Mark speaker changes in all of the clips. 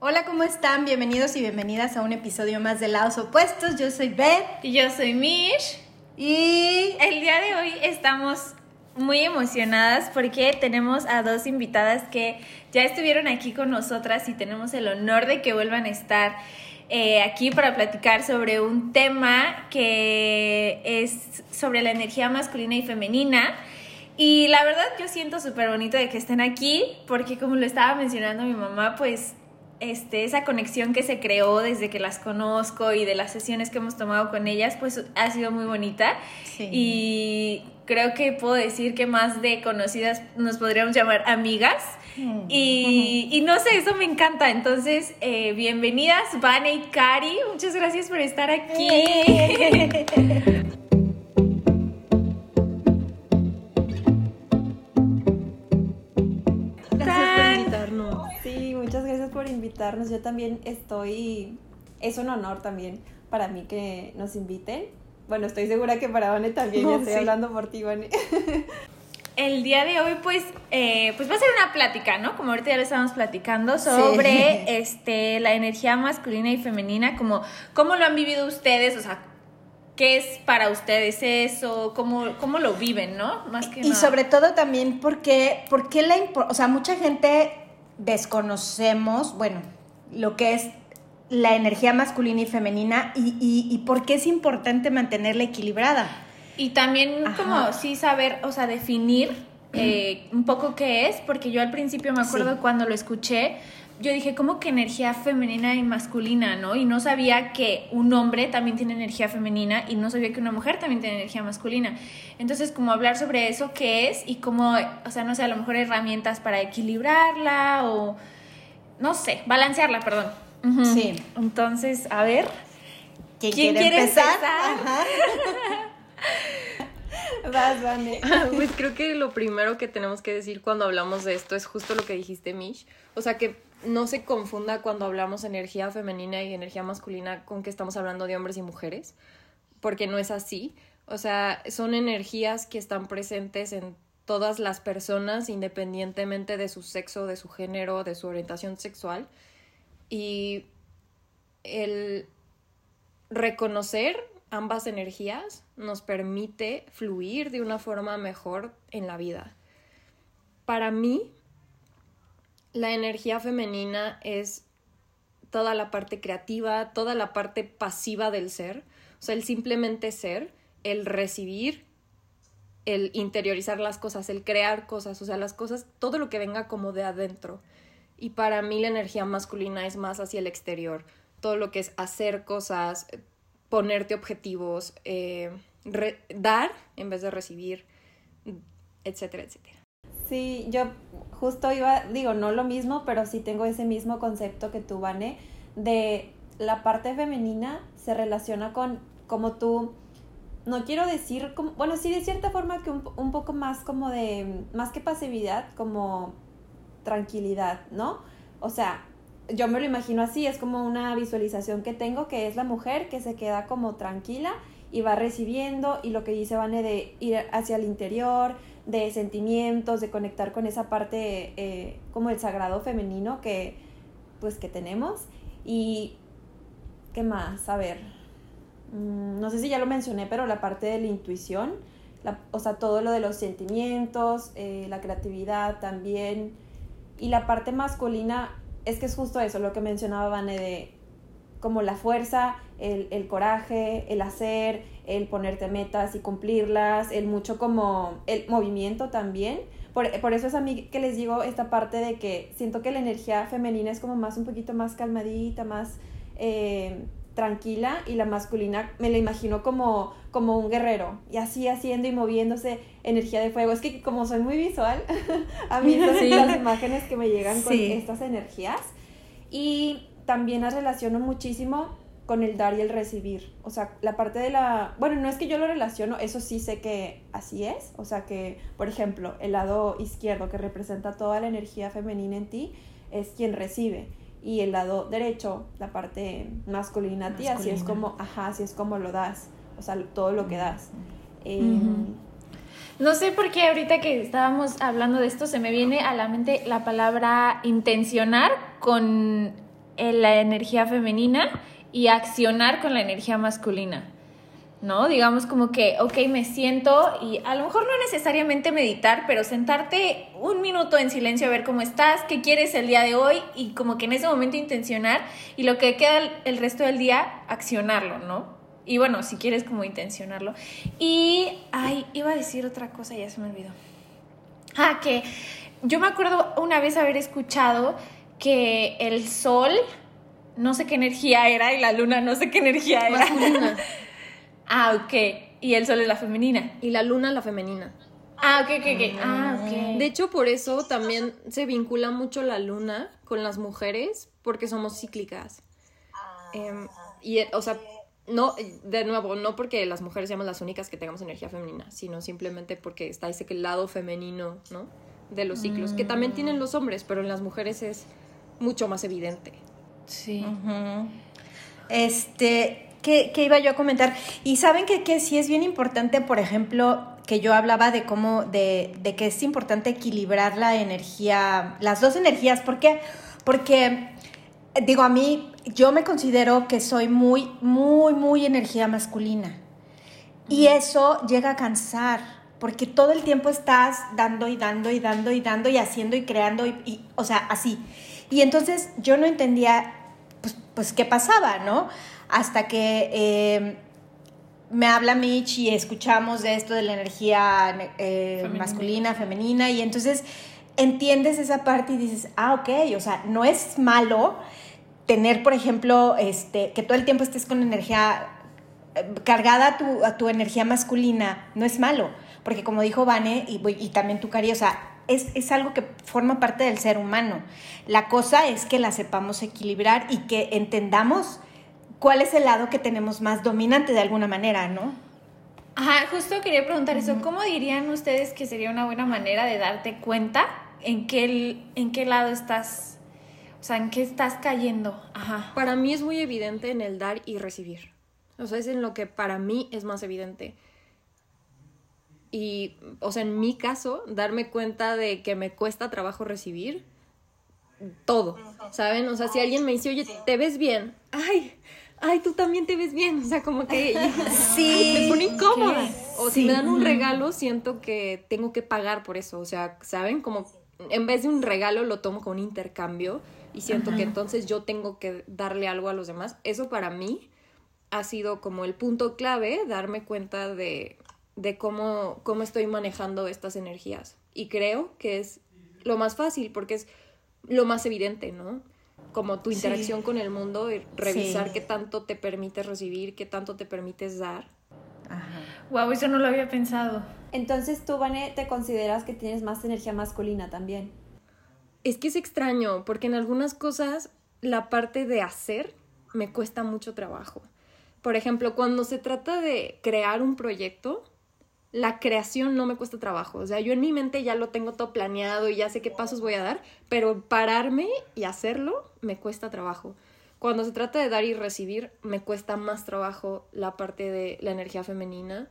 Speaker 1: Hola, ¿cómo están? Bienvenidos y bienvenidas a un episodio más de Lados Opuestos. Yo soy Beth.
Speaker 2: Y yo soy Mish.
Speaker 1: Y
Speaker 2: el día de hoy estamos muy emocionadas porque tenemos a dos invitadas que ya estuvieron aquí con nosotras y tenemos el honor de que vuelvan a estar eh, aquí para platicar sobre un tema que es sobre la energía masculina y femenina. Y la verdad yo siento súper bonito de que estén aquí porque como lo estaba mencionando mi mamá, pues este, esa conexión que se creó desde que las conozco y de las sesiones que hemos tomado con ellas, pues ha sido muy bonita. Y creo que puedo decir que más de conocidas nos podríamos llamar amigas. Mm. Y, no sé, eso me encanta. Entonces, eh, bienvenidas, Vane y Cari. Muchas gracias por estar aquí.
Speaker 3: invitarnos. Yo también estoy, es un honor también para mí que nos inviten. Bueno, estoy segura que para Vane también, ya estoy hablando por ti, Vane.
Speaker 2: El día de hoy, pues, eh, pues va a ser una plática, ¿no? Como ahorita ya lo estábamos platicando, sobre este, la energía masculina y femenina, como cómo lo han vivido ustedes, o sea, qué es para ustedes eso, cómo, cómo lo viven, ¿no?
Speaker 1: Más que y sobre todo también porque, porque la, o sea, mucha gente desconocemos, bueno, lo que es la energía masculina y femenina y, y, por qué es importante mantenerla equilibrada.
Speaker 2: Y también como sí saber, o sea, definir eh, un poco qué es, porque yo al principio me acuerdo cuando lo escuché, yo dije, ¿cómo que energía femenina y masculina, no? Y no sabía que un hombre también tiene energía femenina y no sabía que una mujer también tiene energía masculina. Entonces, como hablar sobre eso, qué es y cómo, o sea, no sé, a lo mejor herramientas para equilibrarla o, no sé, balancearla, perdón.
Speaker 1: Sí.
Speaker 2: Entonces, a ver.
Speaker 1: ¿Quién, quiere, empezar?
Speaker 3: Vas, Vane.
Speaker 4: pues creo que lo primero que tenemos que decir cuando hablamos de esto es justo lo que dijiste, Mish. O sea, que no se confunda cuando hablamos energía femenina y energía masculina con que estamos hablando de hombres y mujeres, porque no es así. O sea, son energías que están presentes en todas las personas, independientemente de su sexo, de su género, de su orientación sexual. Y el reconocer ambas energías nos permite fluir de una forma mejor en la vida. Para mí, la energía femenina es toda la parte creativa, toda la parte pasiva del ser, o sea, el simplemente ser, el recibir, el interiorizar las cosas, el crear cosas, o sea, las cosas, todo lo que venga como de adentro. Y para mí la energía masculina es más hacia el exterior, todo lo que es hacer cosas, ponerte objetivos, eh, dar en vez de recibir, etcétera, etcétera.
Speaker 3: Sí, yo justo iba, digo, no lo mismo, pero sí tengo ese mismo concepto que tú, Vane, de la parte femenina se relaciona con como tú, no quiero decir, como, bueno, sí de cierta forma que un, un poco más como de, más que pasividad, como tranquilidad, ¿no? O sea, yo me lo imagino así, es como una visualización que tengo, que es la mujer que se queda como tranquila y va recibiendo y lo que dice Vane de ir hacia el interior, de sentimientos, de conectar con esa parte eh, como el sagrado femenino que pues que tenemos. Y qué más, a ver, mm, no sé si ya lo mencioné, pero la parte de la intuición, o sea, todo lo de los sentimientos, eh, la creatividad también. Y la parte masculina es que es justo eso, lo que mencionaba Vane de como la fuerza, el, el, coraje, el hacer, el ponerte metas y cumplirlas, el mucho como el movimiento también. Por, por, eso es a mí que les digo esta parte de que siento que la energía femenina es como más un poquito más calmadita, más eh, tranquila y la masculina me la imagino como, como un guerrero y así haciendo y moviéndose energía de fuego. Es que como soy muy visual, a mí son las imágenes que me llegan con estas energías y también las relaciono muchísimo con el dar y el recibir. O sea, la parte de la... Bueno, no es que yo lo relaciono, eso sí sé que así es. O sea, que, por ejemplo, el lado izquierdo que representa toda la energía femenina en ti es quien recibe. Y el lado derecho, la parte masculina, a ti, así es como, ajá, así es como lo das. O sea, todo lo que das. Em,
Speaker 2: no sé por qué ahorita que estábamos hablando de esto se me viene a la mente la palabra intencionar con la energía femenina y accionar con la energía masculina. ¿no? Digamos como que, ok, me siento y a lo mejor no necesariamente meditar, pero sentarte un minuto en silencio a ver cómo estás, qué quieres el día de hoy y como que en ese momento intencionar y lo que queda el, resto del día, accionarlo, ¿no? Y bueno, si quieres como intencionarlo. Y, ay, iba a decir otra cosa, ya se me olvidó. Ah, que yo me acuerdo una vez haber escuchado que el sol, no sé qué energía era, y la luna, no sé qué energía era. Masculina. Ah, ok. Y el sol es la femenina.
Speaker 4: Y la luna la femenina.
Speaker 2: Ah, ok, ok, ok. Ah, ok.
Speaker 4: De hecho, por eso también se vincula mucho la luna con las mujeres, porque somos cíclicas. Em, y, o sea, no, de nuevo, no porque las mujeres seamos las únicas que tengamos energía femenina, sino simplemente porque está ese lado femenino, ¿no? De los ciclos, que también tienen los hombres, pero en las mujeres es mucho más evidente.
Speaker 1: Sí. Este, ¿Qué, iba yo a comentar? Y saben que, que sí es bien importante, por ejemplo, que yo hablaba de cómo, de, de, que es importante equilibrar la energía, las dos energías. ¿Por qué? Porque, digo, a mí, yo me considero que soy muy, muy, muy energía masculina. Y eso llega a cansar, porque todo el tiempo estás dando y dando y dando y dando y haciendo y creando, y, o sea, así. Y entonces yo no entendía, pues, pues, qué pasaba, ¿no? hasta que eh, me habla Mitch y escuchamos de esto de la energía eh, masculina, femenina, y entonces entiendes esa parte y dices, ah, ok, o sea, no es malo tener, por ejemplo, este, que todo el tiempo estés con energía eh, cargada a tu, a tu energía masculina, no es malo, porque como dijo Vane y, y también tu Cari, o sea, es, es, algo que forma parte del ser humano. La cosa es que la sepamos equilibrar y que entendamos cuál es el lado que tenemos más dominante de alguna manera, ¿no?
Speaker 2: Ajá, justo quería preguntar eso. ¿Cómo dirían ustedes que sería una buena manera de darte cuenta en qué, en qué lado estás, o sea, en qué estás cayendo? Ajá.
Speaker 4: Para mí es muy evidente en el dar y recibir. O sea, es en lo que para mí es más evidente. Y, o sea, en mi caso, darme cuenta de que me cuesta trabajo recibir todo, ¿saben? O sea, si alguien me dice, oye, te ves bien, ay, ay, tú también te ves bien. O sea, como que sí, me pone incómoda. O si me dan un regalo, siento que tengo que pagar por eso. O sea, ¿saben? Como en vez de un regalo lo tomo como un intercambio y siento que entonces yo tengo que darle algo a los demás. Eso para mí ha sido como el punto clave, darme cuenta de, de cómo, cómo estoy manejando estas energías. Y creo que es lo más fácil porque es lo más evidente, ¿no? como tu interacción con el mundo y revisar qué tanto te permites recibir, qué tanto te permites dar.
Speaker 2: Ajá. Wow, eso no lo había pensado.
Speaker 3: Entonces tú, Vane, te consideras que tienes más energía masculina también.
Speaker 4: Es que es extraño, porque en algunas cosas la parte de hacer me cuesta mucho trabajo. Por ejemplo, cuando se trata de crear un proyecto, la creación no me cuesta trabajo. O sea, yo en mi mente ya lo tengo todo planeado y ya sé qué pasos voy a dar, pero pararme y hacerlo me cuesta trabajo. Cuando se trata de dar y recibir, me cuesta más trabajo la parte de la energía femenina.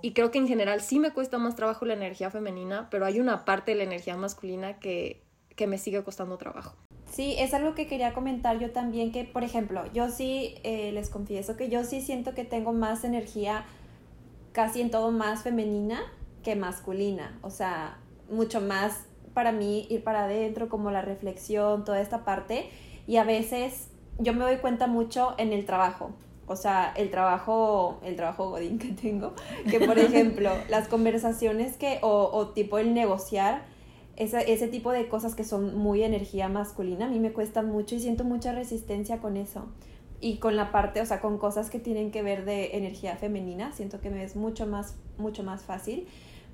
Speaker 4: Y creo que en general sí me cuesta más trabajo la energía femenina, pero hay una parte de la energía masculina que, que me sigue costando trabajo.
Speaker 3: Sí, es algo que quería comentar yo también, que por ejemplo, yo sí eh, les confieso que yo sí siento que tengo más energía casi en todo más femenina que masculina. O sea, mucho más para mí ir para adentro, como la reflexión, toda esta parte. Y a veces yo me doy cuenta mucho en el trabajo. O sea, el trabajo, el trabajo godín que tengo, que por ejemplo, las conversaciones que, o, o tipo el negociar, ese, ese tipo de cosas que son muy energía masculina, a mí me cuestan mucho y siento mucha resistencia con eso y con la parte, o sea, con cosas que tienen que ver de energía femenina, siento que me es mucho más, mucho más fácil.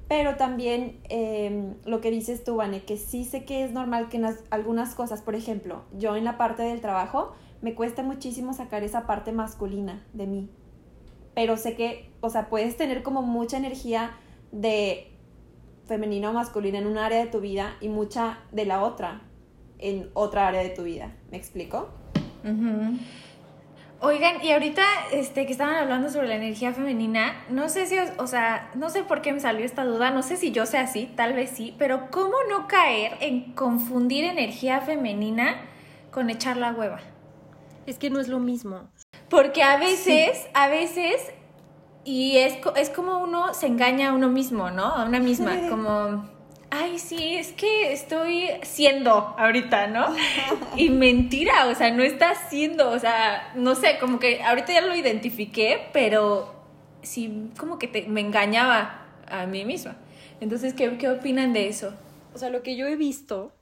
Speaker 3: Pero también em, lo que dices tú, Vane, que sí sé que es normal que en algunas cosas, por ejemplo, yo en la parte del trabajo, me cuesta muchísimo sacar esa parte masculina de mí. Pero sé que, o sea, puedes tener como mucha energía de femenina o masculina en un área de tu vida y mucha de la otra en otra área de tu vida. ¿Me explico?
Speaker 2: Oigan, y ahorita este, que estaban hablando sobre la energía femenina, no sé si, o sea, no sé por qué me salió esta duda, no sé si yo sea así, tal vez sí, pero ¿cómo no caer en confundir energía femenina con echar la hueva.
Speaker 4: Es que no es lo mismo.
Speaker 2: Porque a veces, a veces, y es, es como uno se engaña a uno mismo, ¿no? A una misma, como, ay, sí, es que estoy siendo ahorita, ¿no? Y mentira, o sea, no estás siendo, o sea, no sé, como que ahorita ya lo identifiqué, pero sí, como que te- me engañaba a mí misma. Entonces, ¿qué, qué opinan de eso?
Speaker 4: O sea, lo que yo he visto,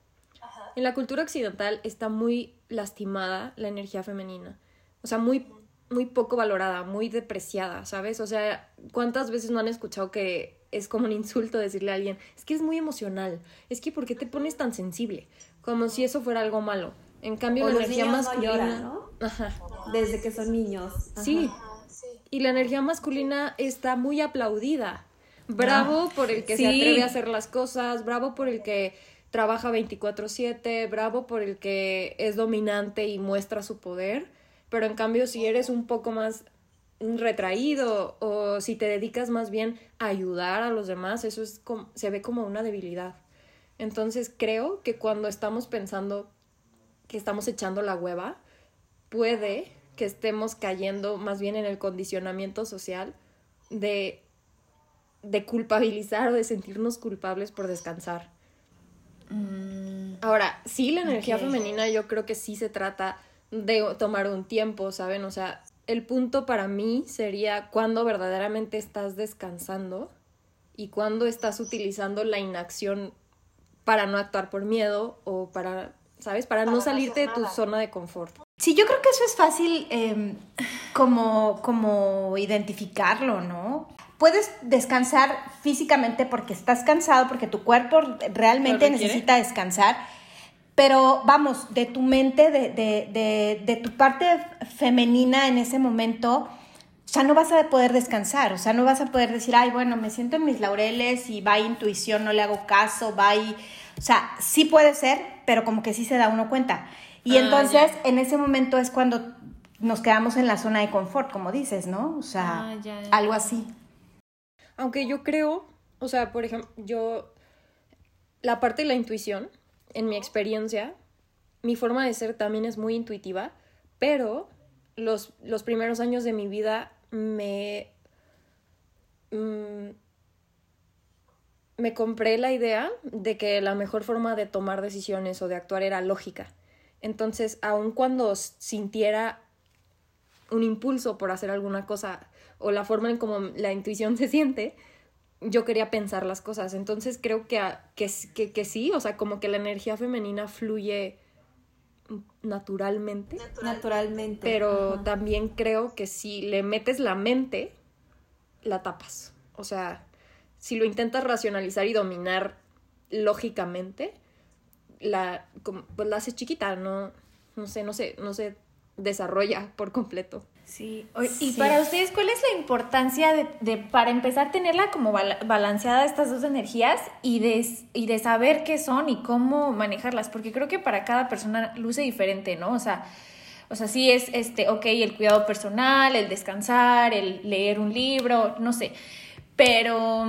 Speaker 4: en la cultura occidental está muy lastimada la energía femenina. O sea, muy, muy poco valorada, muy depreciada, ¿sabes? O sea, ¿cuántas veces no han escuchado que es como un insulto decirle a alguien, es que es muy emocional, es que ¿por qué te pones tan sensible? Como si eso fuera algo malo. En cambio,
Speaker 3: O
Speaker 4: la energía
Speaker 3: no
Speaker 4: masculina...
Speaker 3: lloran, ¿no?
Speaker 4: Ajá.
Speaker 3: Desde que son niños. Ajá.
Speaker 4: Sí. Y la energía masculina está muy aplaudida. Bravo por el que se atreve a hacer las cosas, bravo por el que trabaja 24/7, bravo por el que es dominante y muestra su poder, pero en cambio si eres un poco más retraído o si te dedicas más bien a ayudar a los demás, eso es como, se ve como una debilidad. Entonces creo que cuando estamos pensando que estamos echando la hueva, puede que estemos cayendo más bien en el condicionamiento social de, de culpabilizar o de sentirnos culpables por descansar. Ahora, sí, la energía femenina yo creo que sí se trata de tomar un tiempo, ¿saben? O sea, el punto para mí sería cuando verdaderamente estás descansando y cuando estás utilizando la inacción para no actuar por miedo o para, ¿sabes? Para, no salirte de tu zona de confort.
Speaker 1: Sí, yo creo que eso es fácil eh, como, como identificarlo, ¿no? Puedes descansar físicamente porque estás cansado, porque tu cuerpo realmente necesita descansar, pero vamos, de tu mente, de, de, de, de tu parte femenina en ese momento, ya no vas a poder descansar, o sea, no vas a poder decir, ay, bueno, me siento en mis laureles y va intuición, no le hago caso, va y... O sea, sí puede ser, pero como que sí se da uno cuenta. Y
Speaker 4: Ah,
Speaker 1: entonces,
Speaker 4: ya.
Speaker 1: en ese momento es cuando nos quedamos en la zona de confort, como dices, ¿no? O sea,
Speaker 2: Ah, ya, ya.
Speaker 1: algo así.
Speaker 4: Aunque yo creo, o sea, por ejemplo, yo, la parte de la intuición, en mi experiencia, mi forma de ser también es muy intuitiva, pero los, los primeros años de mi vida me... mm, me compré la idea de que la mejor forma de tomar decisiones o de actuar era lógica. Entonces, aun cuando sintiera un impulso por hacer alguna cosa o la forma en como la intuición se siente, yo quería pensar las cosas. Entonces creo que, que, que, que sí, o sea, como que la energía femenina fluye naturalmente,
Speaker 3: Naturalmente.
Speaker 4: pero
Speaker 3: Ajá.
Speaker 4: también creo que si le metes la mente, la tapas. O sea, si lo intentas racionalizar y dominar lógicamente, la, como- pues la haces chiquita, no, no sé, no sé, no se desarrolla por completo.
Speaker 2: Sí. Y
Speaker 1: Sí.
Speaker 2: para ustedes, ¿cuál es la importancia de, de, para empezar, tenerla como bala- balanceada estas dos energías y de, y de saber qué son y cómo manejarlas? Porque creo que para cada persona luce diferente, ¿no? O sea, o sea, sí es, este, ok, el cuidado personal, el descansar, el leer un libro, no sé. Pero,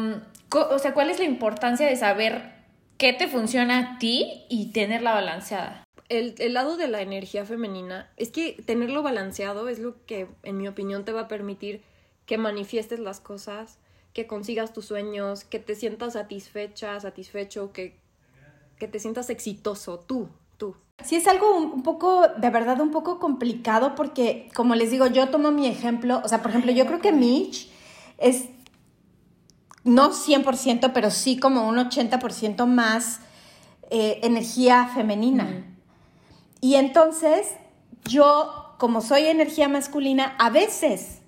Speaker 2: o sea, ¿cuál es la importancia de saber qué te funciona a ti y tenerla balanceada?
Speaker 4: El, el lado de la energía femenina es que tenerlo balanceado es lo que, en mi opinión, te va a permitir que manifiestes las cosas, que consigas tus sueños, que te sientas satisfecha, satisfecho, que, que te sientas exitoso, tú, tú.
Speaker 1: Sí, es algo un, un poco, de verdad, un poco complicado porque, como les digo, yo tomo mi ejemplo, o sea, por ejemplo, yo creo que Mitch es, no 100%, pero sí como un 80% más eh, energía femenina. Y entonces, yo, como soy energía masculina, a veces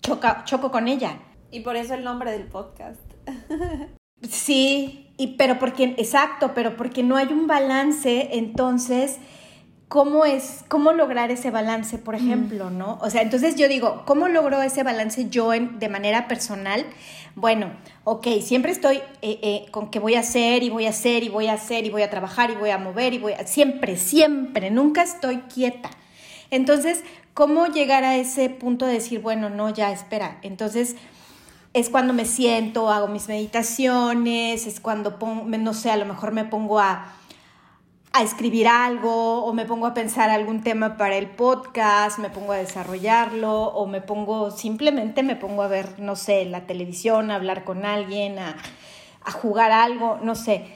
Speaker 1: choca- choco con ella.
Speaker 3: Y por eso el nombre del podcast.
Speaker 1: Sí, y, pero porque, exacto, pero porque no hay un balance, entonces, ¿cómo es, cómo lograr ese balance, por ejemplo, no? O sea, entonces yo digo, ¿cómo logro ese balance yo en, de manera personal? Bueno, ok, siempre estoy eh, eh, con que voy a hacer y voy a hacer y voy a hacer y voy a trabajar y voy a mover y voy a, siempre, siempre, nunca estoy quieta. Entonces, ¿cómo llegar a ese punto de decir, bueno, no, ya, espera? Entonces, es cuando me siento, hago mis meditaciones, es cuando pongo, no sé, a lo mejor me pongo a, a escribir algo o me pongo a pensar algún tema para el podcast, me pongo a desarrollarlo o me pongo, simplemente me pongo a ver, no sé, la televisión, a hablar con alguien, a, a jugar algo, no sé.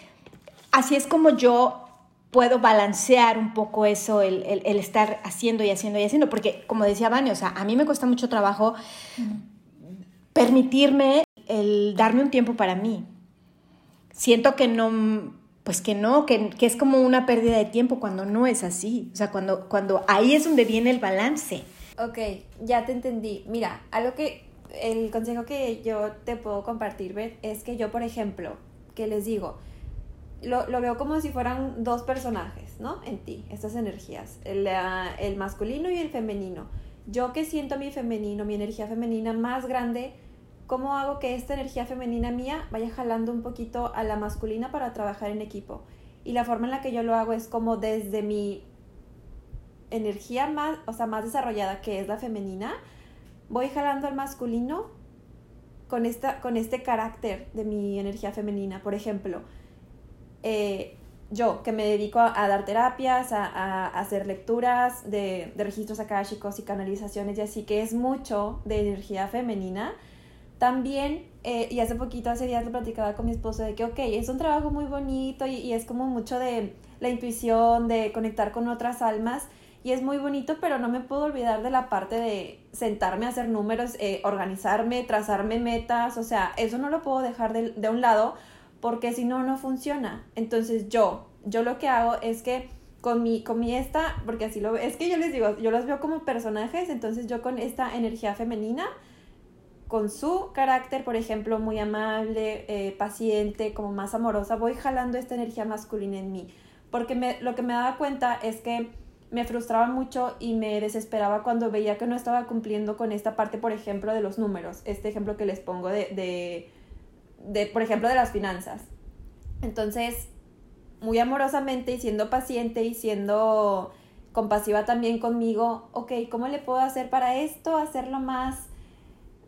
Speaker 1: Así es como yo puedo balancear un poco eso, el, el, estar haciendo y haciendo y haciendo, porque como decía Vane, o sea, a mí me cuesta mucho trabajo permitirme el darme un tiempo para mí. Siento que no, pues que no, que, que, es como una pérdida de tiempo cuando no es así, o sea, cuando, cuando ahí es donde viene el balance.
Speaker 3: Ok, ya te entendí. Mira, algo que, el consejo que yo te puedo compartir, es que yo, por ejemplo, que les digo, lo, lo, veo como si fueran dos personajes, ¿no? En ti, estas energías, el, el, masculino y el femenino. Yo que siento mi femenino, mi energía femenina más grande, ¿cómo hago que esta energía femenina mía vaya jalando un poquito a la masculina para trabajar en equipo? Y la forma en la que yo lo hago es como desde mi energía más, o sea, más desarrollada, que es la femenina, voy jalando al masculino con, esta, con este carácter de mi energía femenina. Por ejemplo, eh, yo que me dedico a, dar terapias, a, hacer lecturas de, de, registros akáshicos y canalizaciones y así, que es mucho de energía femenina, también, eh, y hace poquito, hace días lo platicaba con mi esposo de que, ok, es un trabajo muy bonito y, y, es como mucho de la intuición, de conectar con otras almas, y es muy bonito, pero no me puedo olvidar de la parte de sentarme a hacer números, eh, organizarme, trazarme metas, o sea, eso no lo puedo dejar de, de un lado porque si no, no funciona. Entonces yo, yo lo que hago es que con mi, con mi esta, porque así lo es que yo les digo, yo los veo como personajes, entonces yo con esta energía femenina, con su carácter, por ejemplo, muy amable, eh, paciente, como más amorosa, voy jalando esta energía masculina en mí. Porque lo que me daba cuenta es que me frustraba mucho y me desesperaba cuando veía que no estaba cumpliendo con esta parte, por ejemplo, de los números. Este ejemplo que les pongo de de, por ejemplo, de las finanzas. Entonces, muy amorosamente y siendo paciente y siendo compasiva también conmigo, ok, ¿cómo le puedo hacer para esto? Hacerlo más,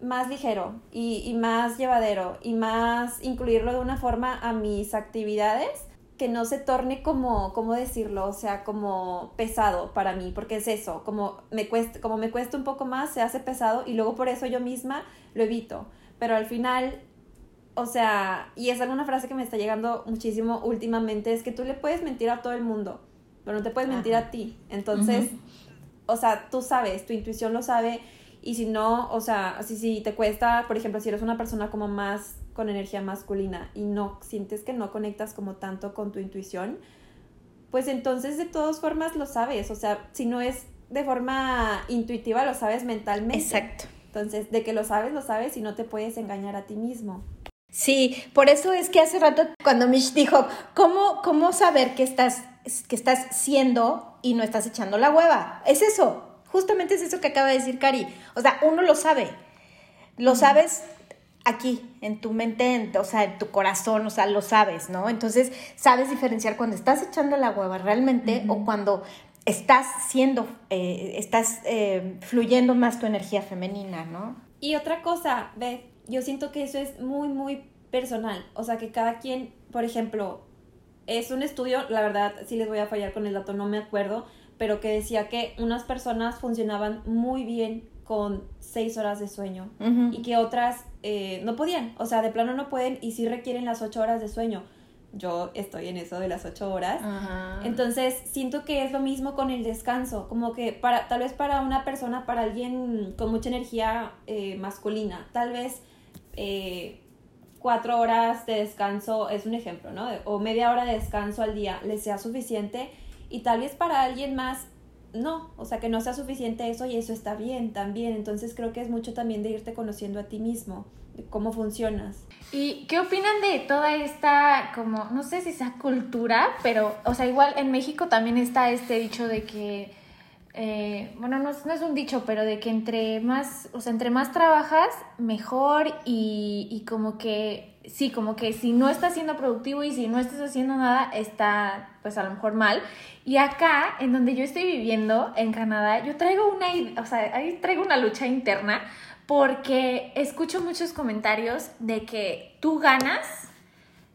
Speaker 3: más ligero y, y más llevadero y más incluirlo de una forma a mis actividades que no se torne como, ¿cómo decirlo? O sea, como pesado para mí, porque es eso, como me cuesta, como me cuesta un poco más, se hace pesado y luego por eso yo misma lo evito. Pero al final o sea, y es alguna frase que me está llegando muchísimo últimamente, es que tú le puedes mentir a todo el mundo, pero no te puedes mentir a ti. Entonces, o sea, tú sabes, tu intuición lo sabe, y si no, o sea, si, si te cuesta, por ejemplo, si eres una persona como más con energía masculina y no sientes que no conectas como tanto con tu intuición, pues entonces de todas formas lo sabes, o sea, si no es de forma intuitiva, lo sabes mentalmente.
Speaker 1: Exacto.
Speaker 3: Entonces, de que lo sabes, lo sabes y no te puedes engañar a ti mismo.
Speaker 1: Sí, por eso es que hace rato cuando Mish dijo, ¿cómo, cómo saber que estás, que estás siendo y no estás echando la hueva? Es eso, justamente es eso que acaba de decir Cari. O sea, uno lo sabe, lo sabes aquí, en tu mente, o sea, en tu corazón, o sea, lo sabes, ¿no? Entonces, sabes diferenciar cuando estás echando la hueva realmente o cuando estás siendo, eh, estás eh, fluyendo más tu energía femenina, ¿no?
Speaker 3: Y otra cosa, Beth, yo siento que eso es muy, muy personal. O sea, que cada quien, por ejemplo, es un estudio, la verdad, sí les voy a fallar con el dato, no me acuerdo, pero que decía que unas personas funcionaban muy bien con seis horas de sueño y que otras eh, no podían. O sea, de plano no pueden y sí requieren las ocho horas de sueño. Yo estoy en eso de las ocho horas. Entonces, siento que es lo mismo con el descanso. Como que para, tal vez para una persona, para alguien con mucha energía eh, masculina, tal vez eh, cuatro horas de descanso es un ejemplo, ¿no? O media hora de descanso al día les sea suficiente y tal vez para alguien más no, o sea que no sea suficiente eso y eso está bien también. Entonces creo que es mucho también de irte conociendo a ti mismo, de cómo funcionas.
Speaker 2: ¿Y qué opinan de toda esta, como, no sé si sea cultura, pero, o sea, igual en México también está este dicho de que eh, bueno, no, no, es un dicho, pero de que entre más, o sea, entre más trabajas, mejor y, y, como que, sí, como que si no estás siendo productivo y si no estás haciendo nada, está pues a lo mejor mal. Y acá, en donde yo estoy viviendo, en Canadá, yo traigo una, o sea, ahí traigo una lucha interna porque escucho muchos comentarios de que tú ganas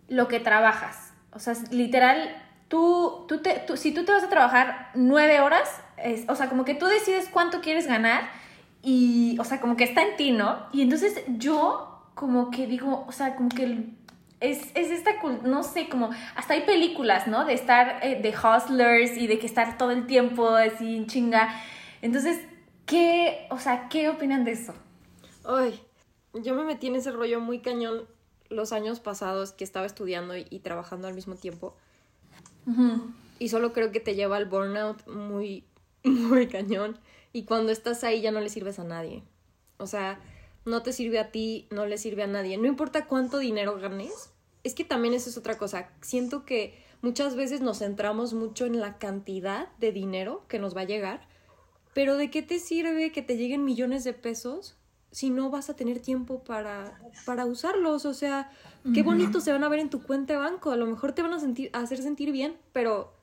Speaker 2: lo que trabajas. O sea, literal, tú, tú, te, tú si tú te vas a trabajar nueve horas, es, o sea, como que tú decides cuánto quieres ganar y, o sea, como que está en ti, ¿no? Y entonces yo como que digo, o sea, como que es, es esta, no sé, como hasta hay películas, ¿no? De estar eh, de hustlers y de que estar todo el tiempo así en chinga. Entonces, ¿qué, o sea, qué opinan de eso?
Speaker 4: Ay, yo me metí en ese rollo muy cañón los años pasados que estaba estudiando y, y trabajando al mismo tiempo. Y solo creo que te lleva al burnout muy, muy cañón. Y cuando estás ahí ya no le sirves a nadie. O sea, no te sirve a ti, no le sirve a nadie. No importa cuánto dinero ganes. Es que también eso es otra cosa. Siento que muchas veces nos centramos mucho en la cantidad de dinero que nos va a llegar. Pero ¿de qué te sirve que te lleguen millones de pesos si no vas a tener tiempo para, para usarlos? O sea, qué bonito se van a ver en tu cuenta de banco. A lo mejor te van a, sentir, a hacer sentir bien, pero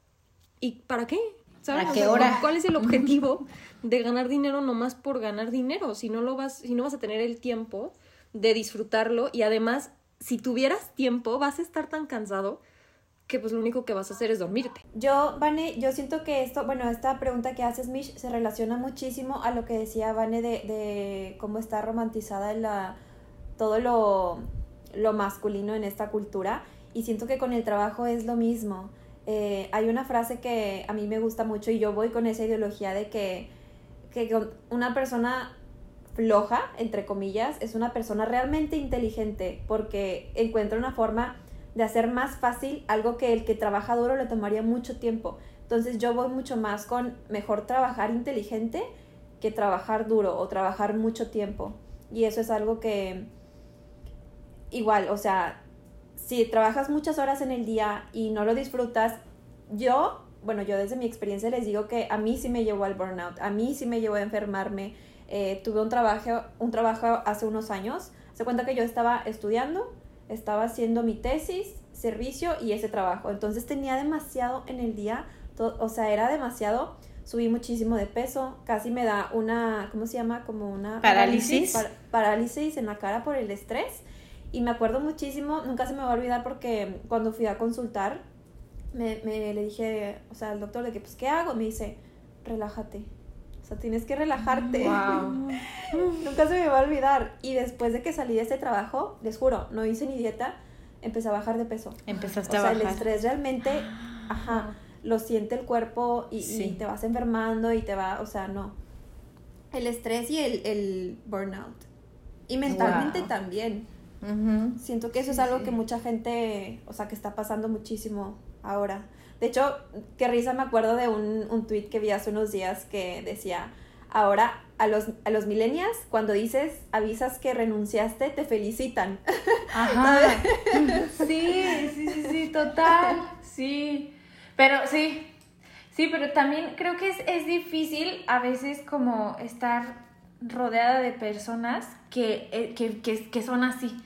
Speaker 4: ¿y para qué? ¿Sabes?
Speaker 1: ¿A
Speaker 4: O
Speaker 1: qué hora?
Speaker 4: ¿Cuál es el objetivo de ganar dinero nomás por ganar dinero? Si no lo vas, si no vas a tener el tiempo de disfrutarlo y además, si tuvieras tiempo, vas a estar tan cansado que pues lo único que vas a hacer es dormirte.
Speaker 3: Yo, Vane, yo siento que esto, bueno, esta pregunta que haces, Mish, se relaciona muchísimo a lo que decía Vane de, de cómo está romantizada la, todo lo, lo masculino en esta cultura. Y siento que con el trabajo es lo mismo. Eh, hay una frase que a mí me gusta mucho y yo voy con esa ideología de que, que una persona floja, entre comillas, es una persona realmente inteligente porque encuentra una forma de hacer más fácil algo que el que trabaja duro le tomaría mucho tiempo. Entonces yo voy mucho más con mejor trabajar inteligente que trabajar duro o trabajar mucho tiempo. Y eso es algo que igual, o sea, si trabajas muchas horas en el día y no lo disfrutas, yo, bueno, yo desde mi experiencia les digo que a mí sí me llevó al burnout, a mí sí me llevó a enfermarme. Eh, tuve un trabajo, un trabajo hace unos años. Se cuenta que yo estaba estudiando, estaba haciendo mi tesis, servicio y ese trabajo. Entonces tenía demasiado en el día, to- o sea, era demasiado. Subí muchísimo de peso, casi me da una, ¿cómo se llama? Como una
Speaker 1: Parálisis.
Speaker 3: par- parálisis en la cara por el estrés. Y me acuerdo muchísimo, nunca se me va a olvidar porque cuando fui a consultar, me, me le dije, o sea, al doctor de que, pues, ¿qué hago? Me dice, relájate. O sea, tienes que relajarte.
Speaker 1: Wow.
Speaker 3: Nunca se me va a olvidar. Y después de que salí de este trabajo, les juro, no hice ni dieta, empecé a bajar de peso.
Speaker 1: Empezaste
Speaker 3: O sea,
Speaker 1: a
Speaker 3: el
Speaker 1: bajar.
Speaker 3: estrés realmente, ajá, lo siente el cuerpo y, te vas enfermando y te va, o sea, no. El estrés y el, el burnout. Y mentalmente
Speaker 1: Wow.
Speaker 3: también. Siento que eso es algo que mucha gente, o sea, que está pasando muchísimo ahora. De hecho, qué risa me acuerdo de un, un tweet que vi hace unos días que decía, ahora a los, a los millennials, cuando dices, avisas que renunciaste, te felicitan.
Speaker 2: Ajá. Sí, sí, sí, sí, total. Sí. Pero sí. Sí, pero también creo que es, es difícil a veces como estar rodeada de personas que, eh, que, que, que son así.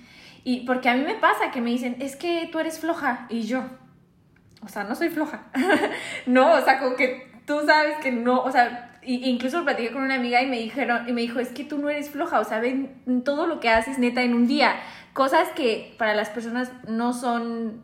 Speaker 2: Y porque a mí me pasa que me dicen, es que tú eres floja. Y yo, o sea, no soy floja. no, o sea, como que tú sabes que no, o sea, i- incluso platiqué con una amiga y me dijeron, y me dijo, es que tú no eres floja, o sea, ven todo lo que haces neta en un día. Cosas que para las personas no son,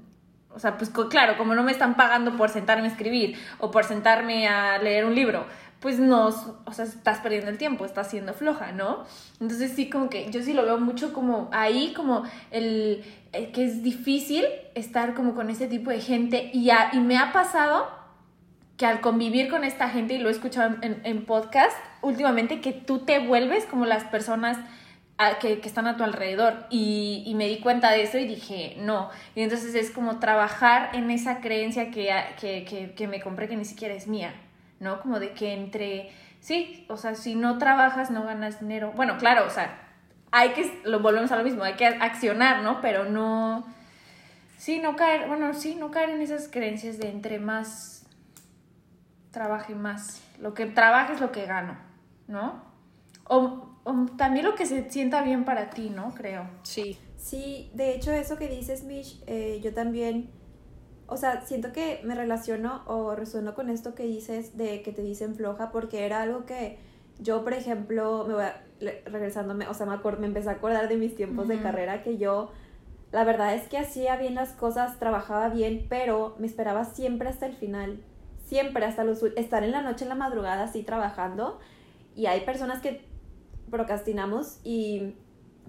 Speaker 2: o sea, pues claro, como no me están pagando por sentarme a escribir o por sentarme a leer un libro, pues no, o sea, estás perdiendo el tiempo, estás siendo floja, ¿no? Entonces sí, como que yo sí lo veo mucho como ahí, como el, el que es difícil estar como con ese tipo de gente y, a- y me ha pasado que al convivir con esta gente, y lo he escuchado en, en podcast, últimamente que tú te vuelves como las personas a- que, que están a tu alrededor. Y, y me di cuenta de eso y dije, no. Y entonces es como trabajar en esa creencia que, que, que, que me compré que ni siquiera es mía, ¿no? Como de que entre, sí, o sea, si no trabajas no ganas dinero. Bueno, claro, o sea, hay que, lo volvemos a lo mismo, hay que accionar, ¿no? Pero no, sí, no caer, bueno, sí, no caer en esas creencias de entre más trabaje más. Lo que trabaje es lo que gano, ¿no? O, o también lo que se sienta bien para ti, ¿no? Creo.
Speaker 4: Sí.
Speaker 3: Sí, de hecho eso que dices, Mish, eh, yo también, o sea, siento que me relaciono o resueno con esto que dices de que te dicen floja, porque era algo que yo, por ejemplo, me voy a, regresándome, o sea, me, acor- me empecé a acordar de mis tiempos de carrera que yo, la verdad es que hacía bien las cosas, trabajaba bien, pero me esperaba siempre hasta el final. Siempre, hasta los, estar en la noche, en la madrugada, así trabajando. Y hay personas que procrastinamos y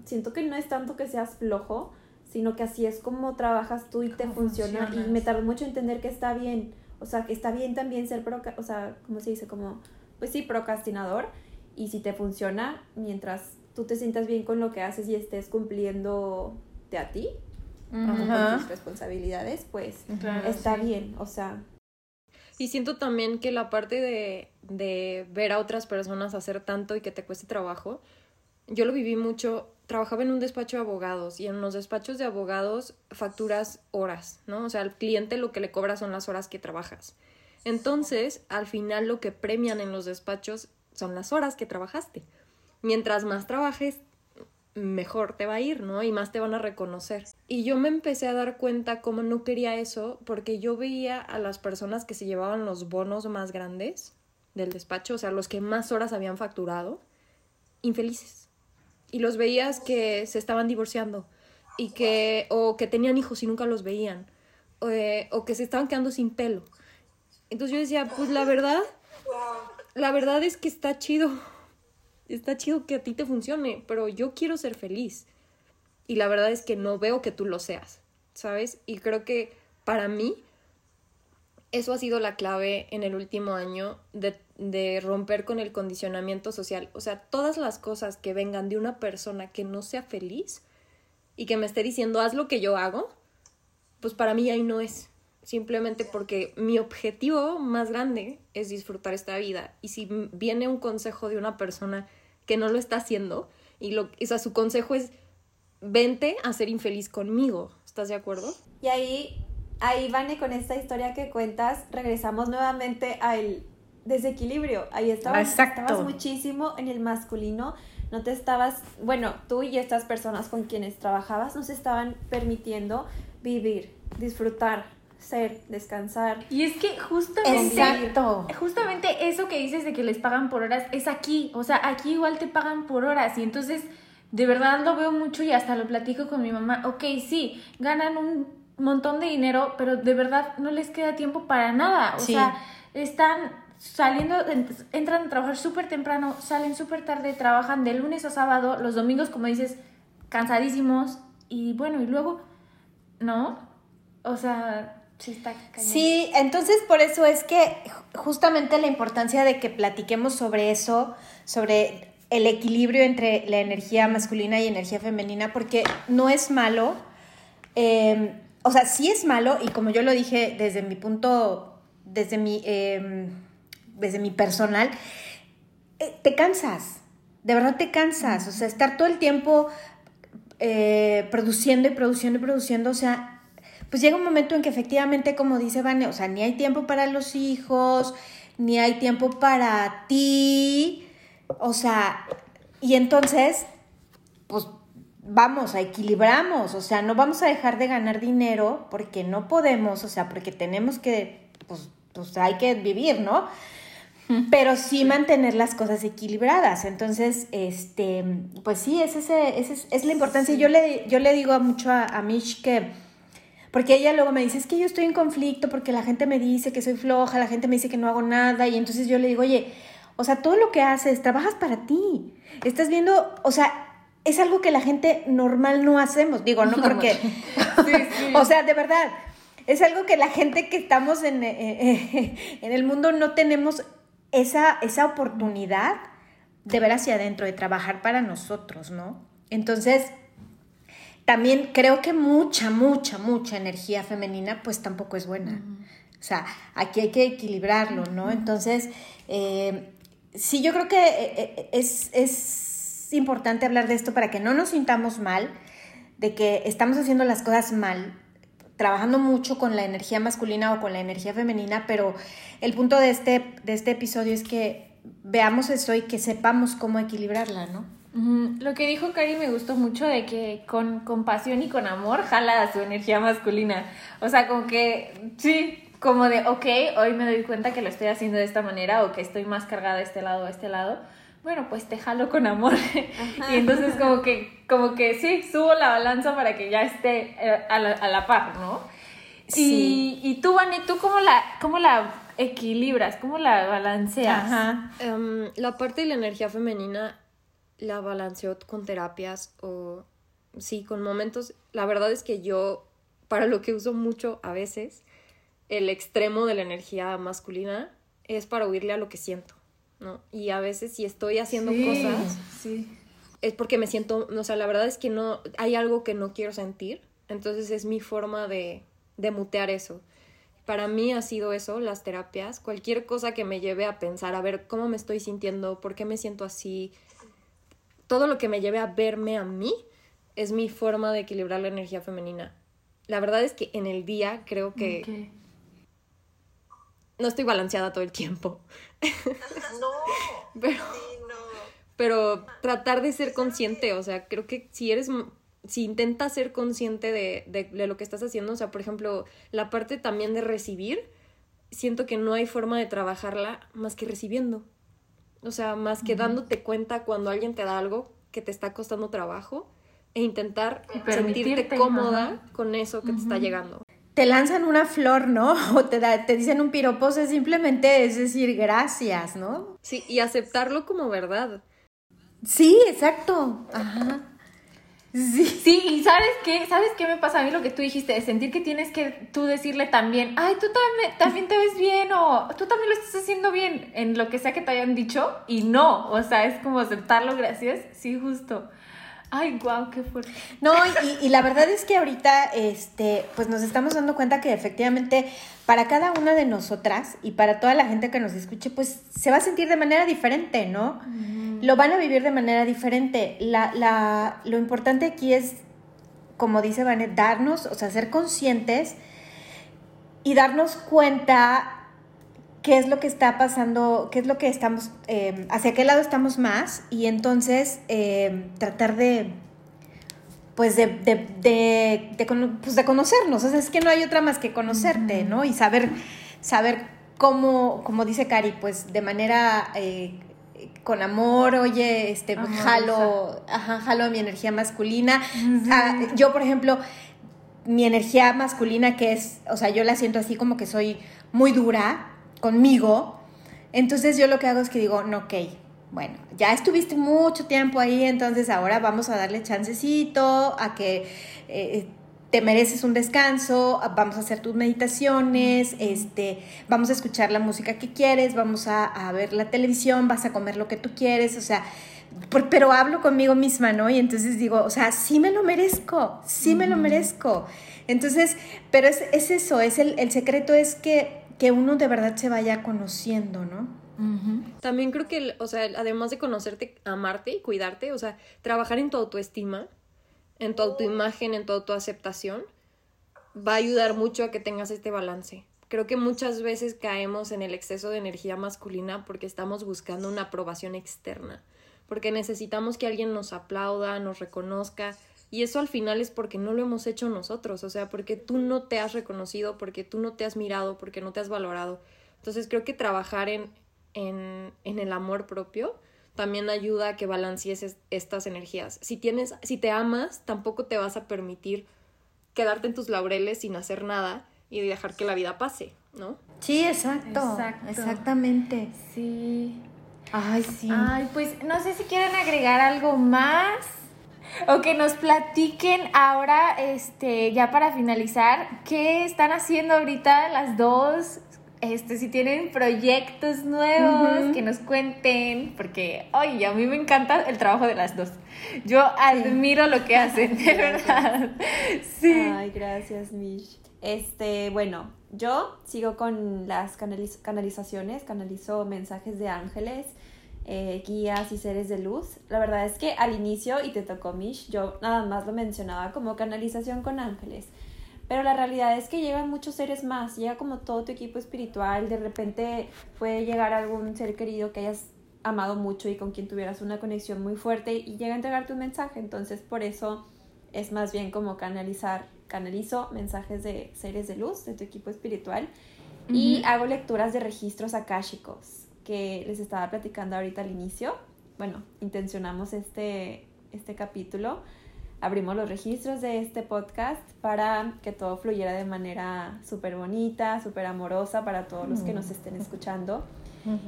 Speaker 3: siento que no es tanto que seas flojo, sino que así es como trabajas tú y te funciona. Y me tardó mucho entender que está bien. O sea, que está bien también ser, o sea, ¿cómo se dice? Como, pues sí, procrastinador. Y si te funciona, mientras tú te sientas bien con lo que haces y estés cumpliendo de a ti, con tus responsabilidades, pues está bien. O sea,
Speaker 4: y siento también que la parte de, de, ver a otras personas hacer tanto y que te cueste trabajo, yo lo viví mucho trabajaba en un despacho de abogados y en los despachos de abogados facturas horas, ¿no? O sea, al cliente lo que le cobra son las horas que trabajas. Entonces, al final lo que premian en los despachos son las horas que trabajaste. Mientras más trabajes, mejor te va a ir, ¿no? Y más te van a reconocer. Y yo me empecé a dar cuenta cómo no quería eso porque yo veía a las personas que se llevaban los bonos más grandes del despacho, o sea, los que más horas habían facturado, infelices y los veías que se estaban divorciando y que o que tenían hijos y nunca los veían o, eh, o que se estaban quedando sin pelo. Entonces yo decía, pues la verdad, la verdad es que está chido. Está chido que a ti te funcione, pero yo quiero ser feliz. Y la verdad es que no veo que tú lo seas, ¿sabes? Y creo que para mí eso ha sido la clave en el último año de, de, romper con el condicionamiento social. O sea, todas las cosas que vengan de una persona que no sea feliz y que me esté diciendo haz lo que yo hago, pues para mí ahí no es. Simplemente porque mi objetivo más grande es disfrutar esta vida. Y si viene un consejo de una persona que no lo está haciendo, y lo, o sea, su consejo es vente a ser infeliz conmigo. ¿Estás de acuerdo?
Speaker 3: Y ahí ahí, Vane, con esta historia que cuentas, regresamos nuevamente al desequilibrio. Ahí estabas, estabas muchísimo en el masculino. No te estabas, bueno, tú y estas personas con quienes trabajabas nos estaban permitiendo vivir, disfrutar, ser, descansar.
Speaker 2: Y es que justamente, justamente eso que dices de que les pagan por horas es aquí, o sea, aquí igual te pagan por horas y entonces de verdad lo veo mucho y hasta lo platico con mi mamá, ok, sí, ganan un montón de dinero, pero de verdad no les queda tiempo para nada. O sea, están saliendo, entran a trabajar súper temprano, salen súper tarde, trabajan de lunes a sábado, los domingos, como dices, cansadísimos. Y bueno, y luego, ¿no? O sea, sí está
Speaker 1: Sí, entonces por eso es que justamente la importancia de que platiquemos sobre eso, sobre el equilibrio entre la energía masculina y energía femenina, porque no es malo. Eh, o sea, sí es malo y como yo lo dije desde mi punto, desde mi, em, desde mi personal, eh, te cansas, de verdad te cansas, o sea, estar todo el tiempo eh, produciendo y produciendo y produciendo, o sea, pues llega un momento en que efectivamente, como dice Vane, o sea, ni hay tiempo para los hijos, ni hay tiempo para ti, o sea, y entonces, pues vamos, equilibramos, o sea, no vamos a dejar de ganar dinero porque no podemos, o sea, porque tenemos que, pues, pues hay que vivir, ¿no? Pero sí mantener las cosas equilibradas. Entonces, este, pues sí, es, ese, es, es la importancia. Yo le, yo le digo mucho a, a Mish que, porque ella luego me dice, es que yo estoy en conflicto porque la gente me dice que soy floja, la gente me dice que no hago nada, y entonces yo le digo, oye, o sea, todo lo que haces, trabajas para ti. Estás viendo, o sea, es algo que la gente normal no hacemos, digo, no porque, o sea, de verdad, es algo que la gente que estamos en, eh, eh, en el mundo no tenemos esa, esa oportunidad de ver hacia adentro, de trabajar para nosotros, ¿no? Entonces, también creo que mucha, mucha, mucha energía femenina, pues tampoco es buena. O sea, aquí hay que equilibrarlo, ¿no? Entonces, eh, sí, yo creo que es, es importante hablar de esto para que no nos sintamos mal, de que estamos haciendo las cosas mal, trabajando mucho con la energía masculina o con la energía femenina, pero el punto de este, de este episodio es que veamos eso y que sepamos cómo equilibrarla, ¿no?
Speaker 2: Lo que dijo Cari me gustó mucho de que con compasión y con amor jala su energía masculina. O sea, como que, sí, como de, ok, hoy me doy cuenta que lo estoy haciendo de esta manera o que estoy más cargada de este lado o este lado bueno, pues te jalo con amor. y entonces como que, como que sí, subo la balanza para que ya esté eh, a la, a la par, ¿no?
Speaker 1: Sí.
Speaker 2: Y, y tú, Vani, ¿tú cómo la, cómo la equilibras? ¿Cómo la balanceas?
Speaker 1: Ajá.
Speaker 4: Em, la parte de la energía femenina la balanceo con terapias o sí, con momentos. La verdad es que yo, para lo que uso mucho a veces, el extremo de la energía masculina es para huirle a lo que siento, ¿no? Y a veces si estoy haciendo
Speaker 2: Sí,
Speaker 4: cosas
Speaker 2: Sí.
Speaker 4: es porque me siento, o sea, la verdad es que no, hay algo que no quiero sentir, entonces es mi forma de, de mutear eso. Para mí ha sido eso, las terapias, cualquier cosa que me lleve a pensar, a ver cómo me estoy sintiendo, por qué me siento así, todo lo que me lleve a verme a mí es mi forma de equilibrar la energía femenina. La verdad es que en el día creo que no estoy balanceada todo el tiempo,
Speaker 5: No,
Speaker 4: pero
Speaker 5: sí, no.
Speaker 4: pero tratar de ser consciente, o sea, creo que si eres, si intentas ser consciente de, de, de lo que estás haciendo, o sea, por ejemplo, la parte también de recibir, siento que no hay forma de trabajarla más que recibiendo. O sea, más que dándote cuenta cuando alguien te da algo que te está costando trabajo e intentar sentirte cómoda
Speaker 2: ajá.
Speaker 4: con eso que te está llegando.
Speaker 1: Te lanzan una flor, ¿no? O te, da- te dicen un piropo, o sea, simplemente es decir gracias, ¿no?
Speaker 4: Sí, y aceptarlo como verdad.
Speaker 1: Sí, exacto. Ajá. Sí.
Speaker 2: Sí, y ¿sabes qué? ¿Sabes qué me pasa a mí lo que tú dijiste? De sentir que tienes que tú decirle también, ay, tú también, también te ves bien o tú también lo estás haciendo bien en lo que sea que te hayan dicho y no, o sea, es como aceptarlo, gracias, sí, justo. Ay, guau, qué fuerte.
Speaker 1: No, y, y la verdad es que ahorita, este, pues nos estamos dando cuenta que efectivamente para cada una de nosotras y para toda la gente que nos escuche, pues se va a sentir de manera diferente, ¿no? Lo van a vivir de manera diferente. La, la, lo importante aquí es, como dice Vanet, darnos, o sea, ser conscientes y darnos cuenta qué es lo que está pasando, qué es lo que estamos, eh, hacia qué lado estamos más y entonces eh, tratar de, pues de, de, de, pues de conocernos. O sea, es que no hay otra más que conocerte, ¿no? Y saber, saber cómo, como dice Cari, pues de manera eh, con amor, oye, este,
Speaker 2: Amorosa.
Speaker 1: jalo, ajá, jalo mi energía masculina. Ah, yo, por ejemplo, mi energía masculina, que es, o sea, yo la siento así como que soy muy dura conmigo. Entonces yo lo que hago es que digo, no, ok, bueno, ya estuviste mucho tiempo ahí, entonces ahora vamos a darle chancecito a que eh, te mereces un descanso, vamos a hacer tus meditaciones, este, vamos a escuchar la música que quieres, vamos a, a ver la televisión, vas a comer lo que tú quieres, o sea, por- pero hablo conmigo misma, ¿no? Y entonces digo, o sea, sí me lo merezco, sí me lo merezco. Entonces, pero es, es eso, es el, el secreto es que, que uno de verdad se vaya conociendo, ¿no?
Speaker 4: También creo que, el- o sea, además de conocerte, amarte y cuidarte, o sea, trabajar en tu autoestima, en tu autoimagen, en tu autoaceptación, va a ayudar mucho a que tengas este balance. Creo que muchas veces caemos en el exceso de energía masculina porque estamos buscando una aprobación externa, porque necesitamos que alguien nos aplauda, nos reconozca, y eso al final es porque no lo hemos hecho nosotros, o sea, porque tú no te has reconocido, porque tú no te has mirado, porque no te has valorado. Entonces creo que trabajar en, en, en el amor propio también ayuda a que balancees es- estas energías. Si tienes, si te amas, tampoco te vas a permitir quedarte en tus laureles sin hacer nada y dejar que la vida pase, ¿no?
Speaker 1: Sí, exacto.
Speaker 2: Exacto.
Speaker 1: Exactamente.
Speaker 2: Sí.
Speaker 1: Ay, sí.
Speaker 2: Ay, pues no sé si quieren agregar algo más o que nos platiquen ahora, este, ya para finalizar, qué están haciendo ahorita las dos. Este, si tienen proyectos nuevos, que nos cuenten, porque, oye, a mí me encanta el trabajo de las dos. Yo admiro lo que hacen, de verdad. Sí.
Speaker 3: Ay, gracias, Mish. Este, bueno, yo sigo con las canaliz- canalizaciones, canalizo mensajes de ángeles, eh, guías y seres de luz. La verdad es que al inicio, y te tocó Mish, yo nada más lo mencionaba como canalización con ángeles. Pero la realidad es que llegan muchos seres más, llega como todo tu equipo espiritual, de repente puede llegar algún ser querido que hayas amado mucho y con quien tuvieras una conexión muy fuerte y llega a entregarte un mensaje, entonces por eso es más bien como canalizar, canalizo mensajes de seres de luz de tu equipo espiritual y hago lecturas de registros akáshicos que les estaba platicando ahorita al inicio. bueno, intencionamos este, este capítulo, abrimos los registros de este podcast para que todo fluyera de manera súper bonita, súper amorosa para todos los que nos estén escuchando.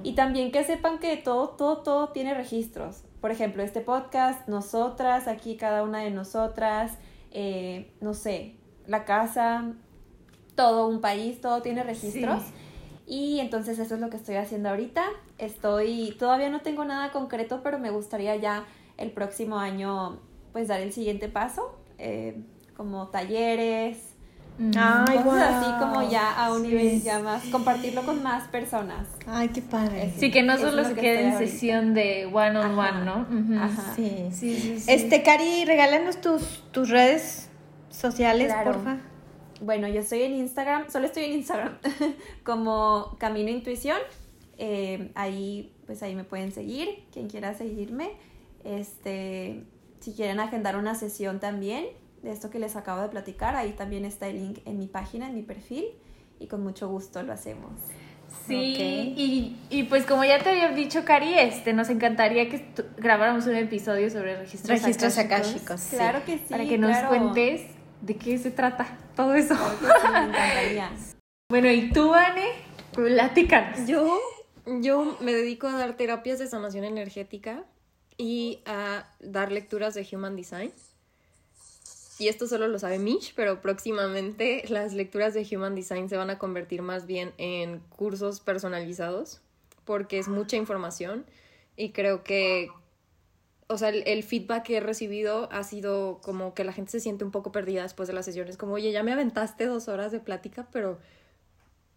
Speaker 3: Y también que sepan que todo, todo, todo tiene registros. Por ejemplo, este podcast, nosotras, aquí cada una de nosotras, eh, no sé, la casa, todo un país, todo tiene registros. Y entonces eso es lo que estoy haciendo ahorita. Estoy, todavía no tengo nada concreto, pero me gustaría ya el próximo año pues dar el siguiente paso, eh, como talleres,
Speaker 1: Ay,
Speaker 3: cosas así
Speaker 1: guau.
Speaker 3: como ya a un nivel ya más, compartirlo con más personas.
Speaker 1: Ay, qué padre.
Speaker 2: Sí, que no solo
Speaker 3: lo
Speaker 2: se
Speaker 3: que
Speaker 2: quede en sesión de one on
Speaker 3: Ajá,
Speaker 2: one, ¿no? Ujú.
Speaker 3: Ajá.
Speaker 1: Sí.
Speaker 2: Sí, sí, sí.
Speaker 1: Este, Cari, regálanos tus, tus redes sociales,
Speaker 3: Claro.
Speaker 1: porfa.
Speaker 3: Bueno, yo estoy en Instagram, solo estoy en Instagram, como Camino Intuición. Eh, ahí, pues ahí me pueden seguir, quien quiera seguirme. Este, si quieren agendar una sesión también de esto que les acabo de platicar, ahí también está el link en mi página, en mi perfil, y con mucho gusto lo hacemos.
Speaker 2: Sí, y, y pues como ya te había dicho, Cari, este, nos encantaría que grabáramos un episodio sobre registros,
Speaker 1: Registros
Speaker 2: akáshicos,
Speaker 1: akáshicos. sí.
Speaker 3: Claro que sí.
Speaker 2: Para que nos
Speaker 3: claro.
Speaker 2: cuentes de qué se trata todo eso.
Speaker 3: Sí, me encantaría.
Speaker 2: Bueno, ¿y tú, Anne? Platícanos.
Speaker 4: Yo, yo me dedico a dar terapias de sanación energética y a dar lecturas de Human Design. Y esto solo lo sabe Mish, pero próximamente las lecturas de Human Design se van a convertir más bien en cursos personalizados, porque es mucha información y creo que, o sea, el, el feedback que he recibido ha sido como que la gente se siente un poco perdida después de las sesiones, como, oye, ya me aventaste dos horas de plática, pero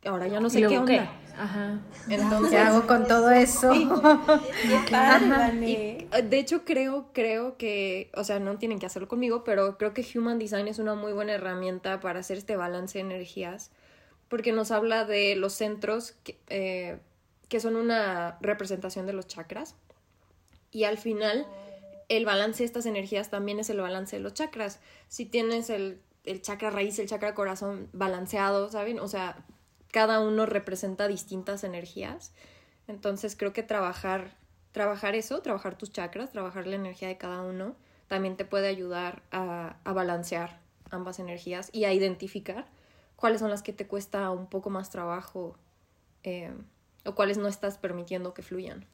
Speaker 4: ahora ya no sé
Speaker 2: ¿Y
Speaker 4: qué onda.
Speaker 2: Ajá.
Speaker 4: Entonces,
Speaker 1: ¿Qué hago con todo eso?
Speaker 3: Qué Vane.
Speaker 4: y, eh, de hecho, creo, creo que, o sea, no tienen que hacerlo conmigo, pero creo que Human Design es una muy buena herramienta para hacer este balance de energías, porque nos habla de los centros que, eh, que son una representación de los chakras, y al final el balance de estas energías también es el balance de los chakras. Si tienes el, el chakra raíz, el chakra corazón balanceado, ¿saben? O sea, cada uno representa distintas energías. Entonces creo que trabajar, trabajar eso, trabajar tus chakras, trabajar la energía de cada uno, también te puede ayudar a, a balancear ambas energías y a identificar cuáles son las que te cuesta un poco más trabajo eh, o cuáles no estás permitiendo que fluyan.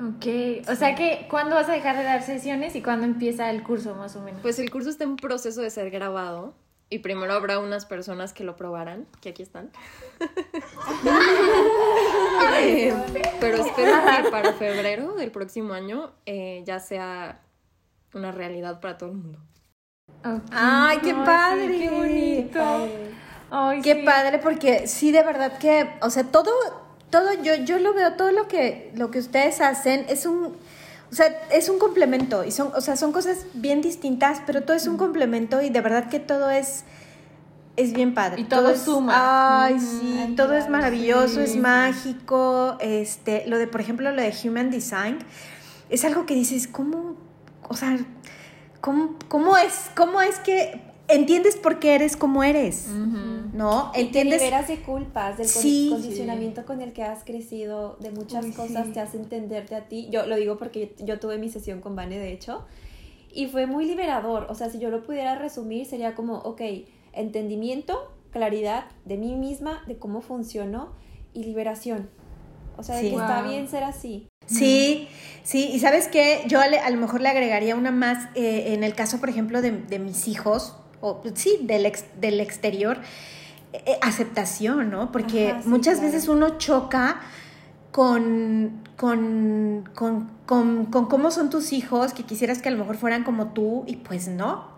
Speaker 2: Ok, o sea que, ¿cuándo vas a dejar de dar sesiones y cuándo empieza el curso más o menos?
Speaker 4: Pues el curso está en proceso de ser grabado y primero habrá unas personas que lo probarán, que aquí están. Eh, pero espero que para febrero del próximo año eh, ya sea una realidad para todo el mundo.
Speaker 2: Ok.
Speaker 1: Ay, qué padre.
Speaker 2: qué
Speaker 3: Qué
Speaker 2: bonito. Ay,
Speaker 1: Qué
Speaker 2: sí.
Speaker 1: padre, porque sí, de verdad que, o sea, todo, todo, yo, yo lo veo, todo lo que, lo que ustedes hacen es un, o sea, es un complemento, y son, o sea, son cosas bien distintas, pero todo es un complemento y de verdad que todo es, es bien padre.
Speaker 2: Y todo
Speaker 1: es-
Speaker 2: suma.
Speaker 1: Ay, sí,
Speaker 3: Ay,
Speaker 1: todo es maravilloso,
Speaker 2: sí,
Speaker 1: es mágico, este, lo de, por ejemplo, lo de Human Design, es algo que dices, ¿cómo, o sea, cómo, cómo es, cómo es que entiendes por qué eres como eres?
Speaker 2: Ujú.
Speaker 1: ¿No?
Speaker 3: Y te
Speaker 1: ¿Entiendes?
Speaker 3: liberas de culpas, del
Speaker 1: Sí.
Speaker 3: condicionamiento con el que has crecido, de muchas
Speaker 1: Uy,
Speaker 3: cosas
Speaker 1: sí.
Speaker 3: te hace entenderte a ti. Yo lo digo porque yo, yo tuve mi sesión con Vane, de hecho, y fue muy liberador. O sea, si yo lo pudiera resumir, sería como, ok, entendimiento, claridad de mí misma, de cómo funciono y liberación. O sea, de
Speaker 1: Sí.
Speaker 3: que está
Speaker 2: Wow.
Speaker 3: bien ser así.
Speaker 1: Sí, sí, y sabes qué, yo le- a lo mejor le agregaría una más eh, en el caso, por ejemplo, de, de mis hijos, o sí, del, ex- del exterior, aceptación, ¿no? Porque
Speaker 3: Ajá, sí,
Speaker 1: muchas
Speaker 3: claro.
Speaker 1: veces uno choca con, con, con, con, con cómo son tus hijos, que quisieras que a lo mejor fueran como tú, y pues no,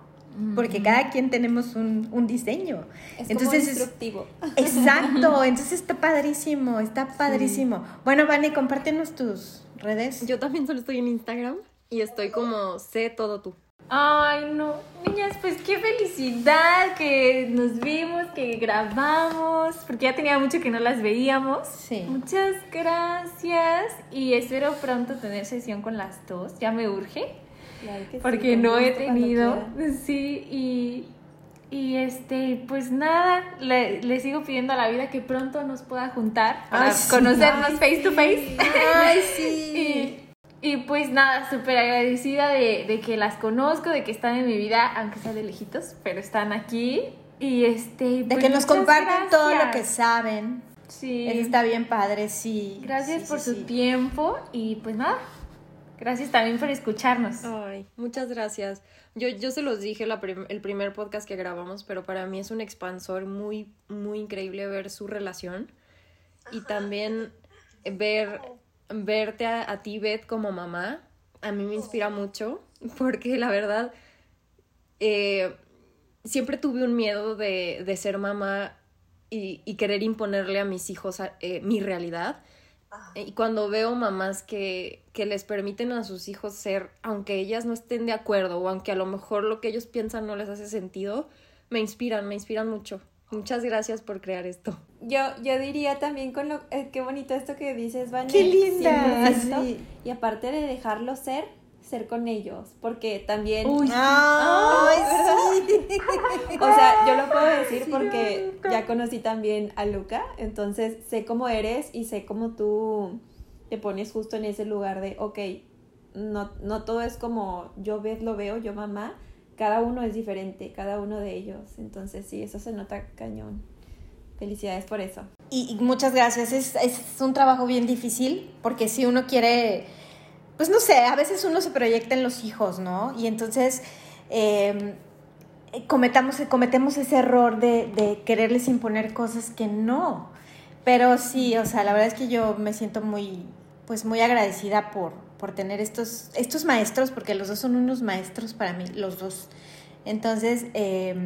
Speaker 1: porque cada quien tenemos un, un diseño.
Speaker 3: Es
Speaker 1: Entonces
Speaker 3: como
Speaker 1: es-. Exacto, entonces está padrísimo, está padrísimo. Bueno, Vane, compártenos tus redes.
Speaker 4: Yo también solo estoy en Instagram y estoy como sé todo tú.
Speaker 2: Ay, no. Niñas, pues qué felicidad que nos vimos, que grabamos, porque ya tenía mucho que no las veíamos.
Speaker 1: Sí.
Speaker 2: Muchas gracias y espero pronto tener sesión con las dos. Ya me urge,
Speaker 3: Claro que
Speaker 2: porque no he tenido. Sí, y, y este, pues nada, le, le sigo pidiendo a la vida que pronto nos pueda juntar para
Speaker 1: Ay,
Speaker 2: conocernos face to face.
Speaker 1: Ay, sí.
Speaker 2: Pues nada, súper agradecida de, de que las conozco, de que están en mi vida, aunque sea de lejitos, pero están aquí. Y este.
Speaker 1: De
Speaker 2: pues
Speaker 1: que nos
Speaker 2: muchas
Speaker 1: comparten todo lo que saben.
Speaker 2: Sí.
Speaker 1: Eso está bien padre, sí.
Speaker 2: Gracias
Speaker 1: Sí,
Speaker 2: por
Speaker 1: sí,
Speaker 2: su
Speaker 1: sí.
Speaker 2: tiempo y pues nada. Gracias también por escucharnos.
Speaker 4: Ay, muchas gracias. Yo, yo se los dije la prim- el primer podcast que grabamos, pero para mí es un expansor muy, muy increíble ver su relación y también ver, verte a, a ti, Beth, como mamá. A mí me inspira mucho porque la verdad eh, siempre tuve un miedo de, de ser mamá y, y querer imponerle a mis hijos eh, mi realidad. Y cuando veo mamás que, que les permiten a sus hijos ser, aunque ellas no estén de acuerdo o aunque a lo mejor lo que ellos piensan no les hace sentido, me inspiran, me inspiran mucho. Muchas gracias por crear esto.
Speaker 3: Yo, yo diría también con lo... eh, qué bonito esto que dices, Vane.
Speaker 1: Qué linda,
Speaker 3: 100%.
Speaker 1: sí.
Speaker 3: Y aparte de dejarlo ser, ser con ellos. Porque también...
Speaker 2: Uy,
Speaker 1: Ay, sí.
Speaker 3: O sea, yo lo puedo decir porque ya conocí también a Luca, entonces sé cómo eres y sé cómo tú te pones justo en ese lugar de, ok, no, no todo es como yo ves, lo veo, yo mamá, cada uno es diferente, cada uno de ellos, entonces sí, eso se nota cañón. Felicidades por eso.
Speaker 1: Y, muchas gracias. Es, es un trabajo bien difícil porque si uno quiere, pues no sé, a veces uno se proyecta en los hijos, ¿no? Y entonces eh, cometamos, cometemos ese error de, de quererles imponer cosas que no. Pero sí, o sea, la verdad es que yo me siento muy, pues muy agradecida por, por tener estos, estos maestros, porque los dos son unos maestros para mí, los dos. Entonces, eh,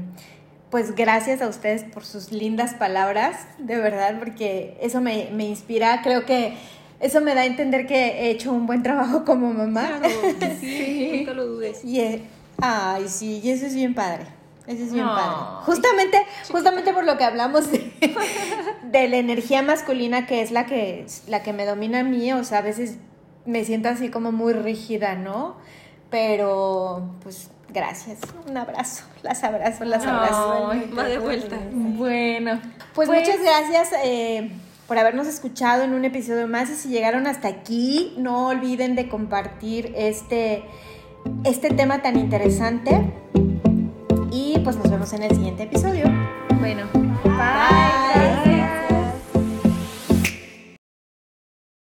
Speaker 1: pues gracias a ustedes por sus lindas palabras, de verdad, porque eso me, me inspira. Creo que eso me da a entender que he hecho un buen trabajo como mamá.
Speaker 4: sí, nunca lo dudes.
Speaker 1: Y, eh, ay, sí, y eso es bien padre. Eso es bien padre. Justamente, justamente por lo que hablamos de, de la energía masculina, que es la que, la que me domina a mí, o sea, a veces me siento así como muy rígida, ¿no? Pero, pues, gracias. Un abrazo. Las abrazo, las abrazo.
Speaker 2: Ay,
Speaker 4: Va de vuelta.
Speaker 2: Bueno,
Speaker 1: Pues, muchas gracias eh, por habernos escuchado en un episodio más y si llegaron hasta aquí, no olviden de compartir este, este tema tan interesante y pues nos vemos en el siguiente episodio.
Speaker 2: Bueno,